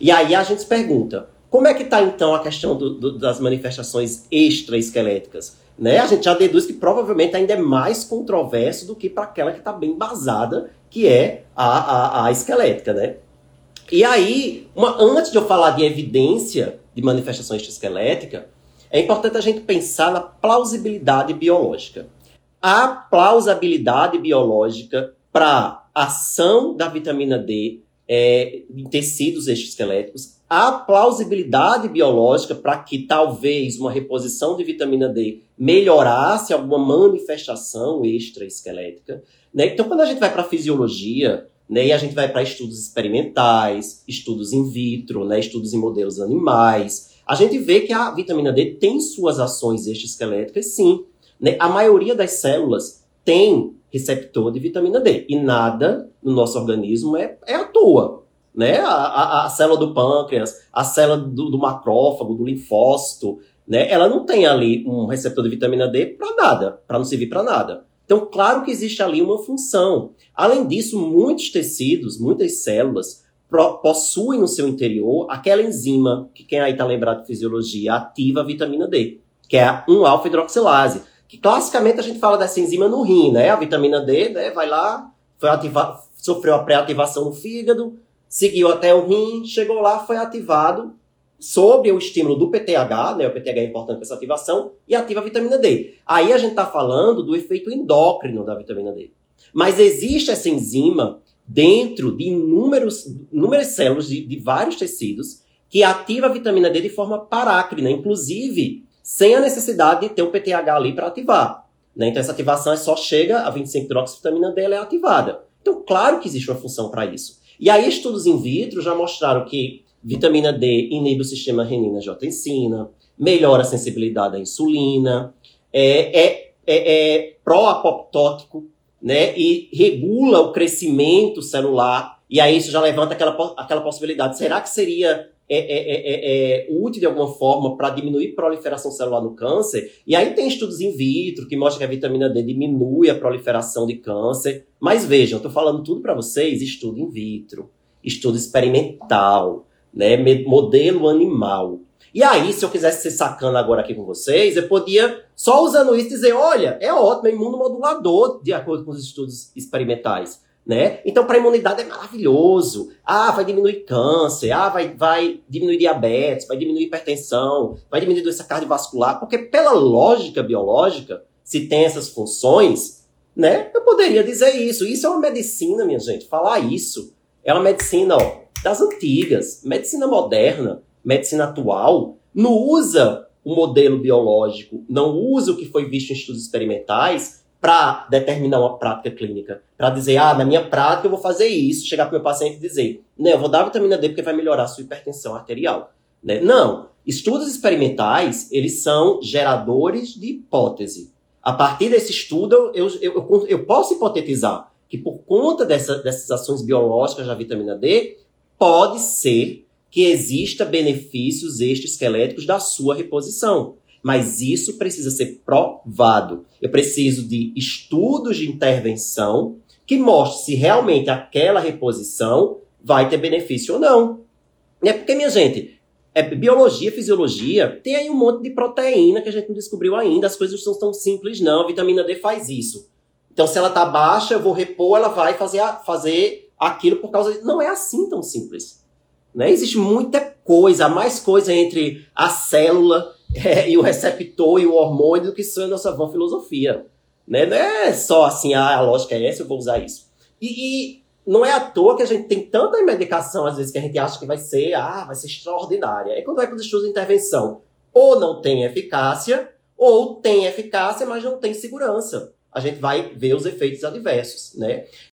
E aí a gente se pergunta, como é que está então a questão do, do, das manifestações extraesqueléticas? Né? A gente já deduz que provavelmente ainda é mais controverso do que para aquela que está bem embasada, que é a, a, a esquelética. Né? E aí, uma, antes de eu falar de evidência de manifestação extraesquelética, é importante a gente pensar na plausibilidade biológica. A plausibilidade biológica para ação da vitamina D é, em tecidos exoesqueléticos, há plausibilidade biológica para que talvez uma reposição de vitamina D melhorasse alguma manifestação extraesquelética. Né? Então, quando a gente vai para a fisiologia, né, e a gente vai para estudos experimentais, estudos in vitro, né, estudos em modelos animais, a gente vê que a vitamina D tem suas ações extraesqueléticas, sim. Né? A maioria das células tem receptor de vitamina D. E nada no nosso organismo é, é à toa. Né? A, a, a célula do pâncreas, a célula do, do, macrófago, do linfócito, né? ela não tem ali um receptor de vitamina D para nada, para não servir para nada. Então, claro que existe ali uma função. Além disso, muitos tecidos, muitas células possuem no seu interior aquela enzima, que quem aí está lembrado de fisiologia, ativa a vitamina D, que é a 1-alfa-hidroxilase que classicamente a gente fala dessa enzima no rim, né? A vitamina D, né? Vai lá, foi ativa, sofreu a pré-ativação no fígado, seguiu até o rim, chegou lá, foi ativado sob o estímulo do PTH, né? O PTH é importante para essa ativação, e ativa a vitamina D. Aí a gente está falando do efeito endócrino da vitamina D. Mas existe essa enzima dentro de inúmeros, inúmeras células de, de vários tecidos que ativa a vitamina D de forma parácrina, inclusive sem a necessidade de ter o PTH ali para ativar. Né? Então, essa ativação é só chega, a 25-hidroxivitamina D é ativada. Então, claro que existe uma função para isso. E aí, estudos in vitro já mostraram que vitamina D inibe o sistema renina-angiotensina, melhora a sensibilidade à insulina, é, é, é, é pró-apoptótico, né? E regula o crescimento celular. E aí isso já levanta aquela, aquela possibilidade. Será que seria é é, é, é, é, útil de alguma forma para diminuir proliferação celular no câncer. E aí tem estudos in vitro que mostram que a vitamina D diminui a proliferação de câncer. Mas vejam, estou falando tudo para vocês, estudo in vitro, estudo experimental, né, modelo animal. E aí, se eu quisesse ser sacana agora aqui com vocês, eu podia, só usando isso, dizer, olha, é ótimo, é imunomodulador, de acordo com os estudos experimentais né? Então, para a imunidade é maravilhoso. Ah, vai diminuir câncer, ah, vai, vai diminuir diabetes, vai diminuir hipertensão, vai diminuir doença cardiovascular, porque pela lógica biológica, se tem essas funções, né? Eu poderia dizer isso. Isso é uma medicina, minha gente. Falar isso é uma medicina ó, das antigas, medicina moderna, medicina atual, não usa o modelo biológico, não usa o que foi visto em estudos experimentais para determinar uma prática clínica. Para dizer, ah, na minminha prática eu vou fazer isso, chegar para o meu paciente e dizer, não, eu vou dar vitamina D porque vai melhorar a sua hipertensão arterial. Né? Não. Estudos experimentais, eles são geradores de hipótese. A partir desse estudo, eu, eu, eu, eu posso hipotetizar que por conta dessa, dessas ações biológicas da vitamina D, pode ser que exista benefícios extraesqueléticos da sua reposição. Mas isso precisa ser provado. Eu preciso de estudos de intervenção que mostrem se realmente aquela reposição vai ter benefício ou não. É porque, minha gente, é, biologia, fisiologia, tem aí um monte de proteína que a gente não descobriu ainda. As coisas não são tão simples, não. A vitamina D faz isso. Então, se ela tá baixa, eu vou repor, ela vai fazer, a, fazer aquilo por causa. De... Não é assim tão simples. Né? Existe muita coisa, mais coisa entre a célula é, e o receptor e o hormônio do que é a nossa vã filosofia. Né? Não é só assim, ah, a lógica é essa, eu vou usar isso. E, e, não é à toa que a gente tem tanta medicação, às vezes, que a gente acha que vai ser, ah, vai ser extraordinária. É quando vai para os estudos de intervenção. Ou não tem eficácia, ou tem eficácia, mas não tem segurança. A gente vai ver os efeitos adversos, né?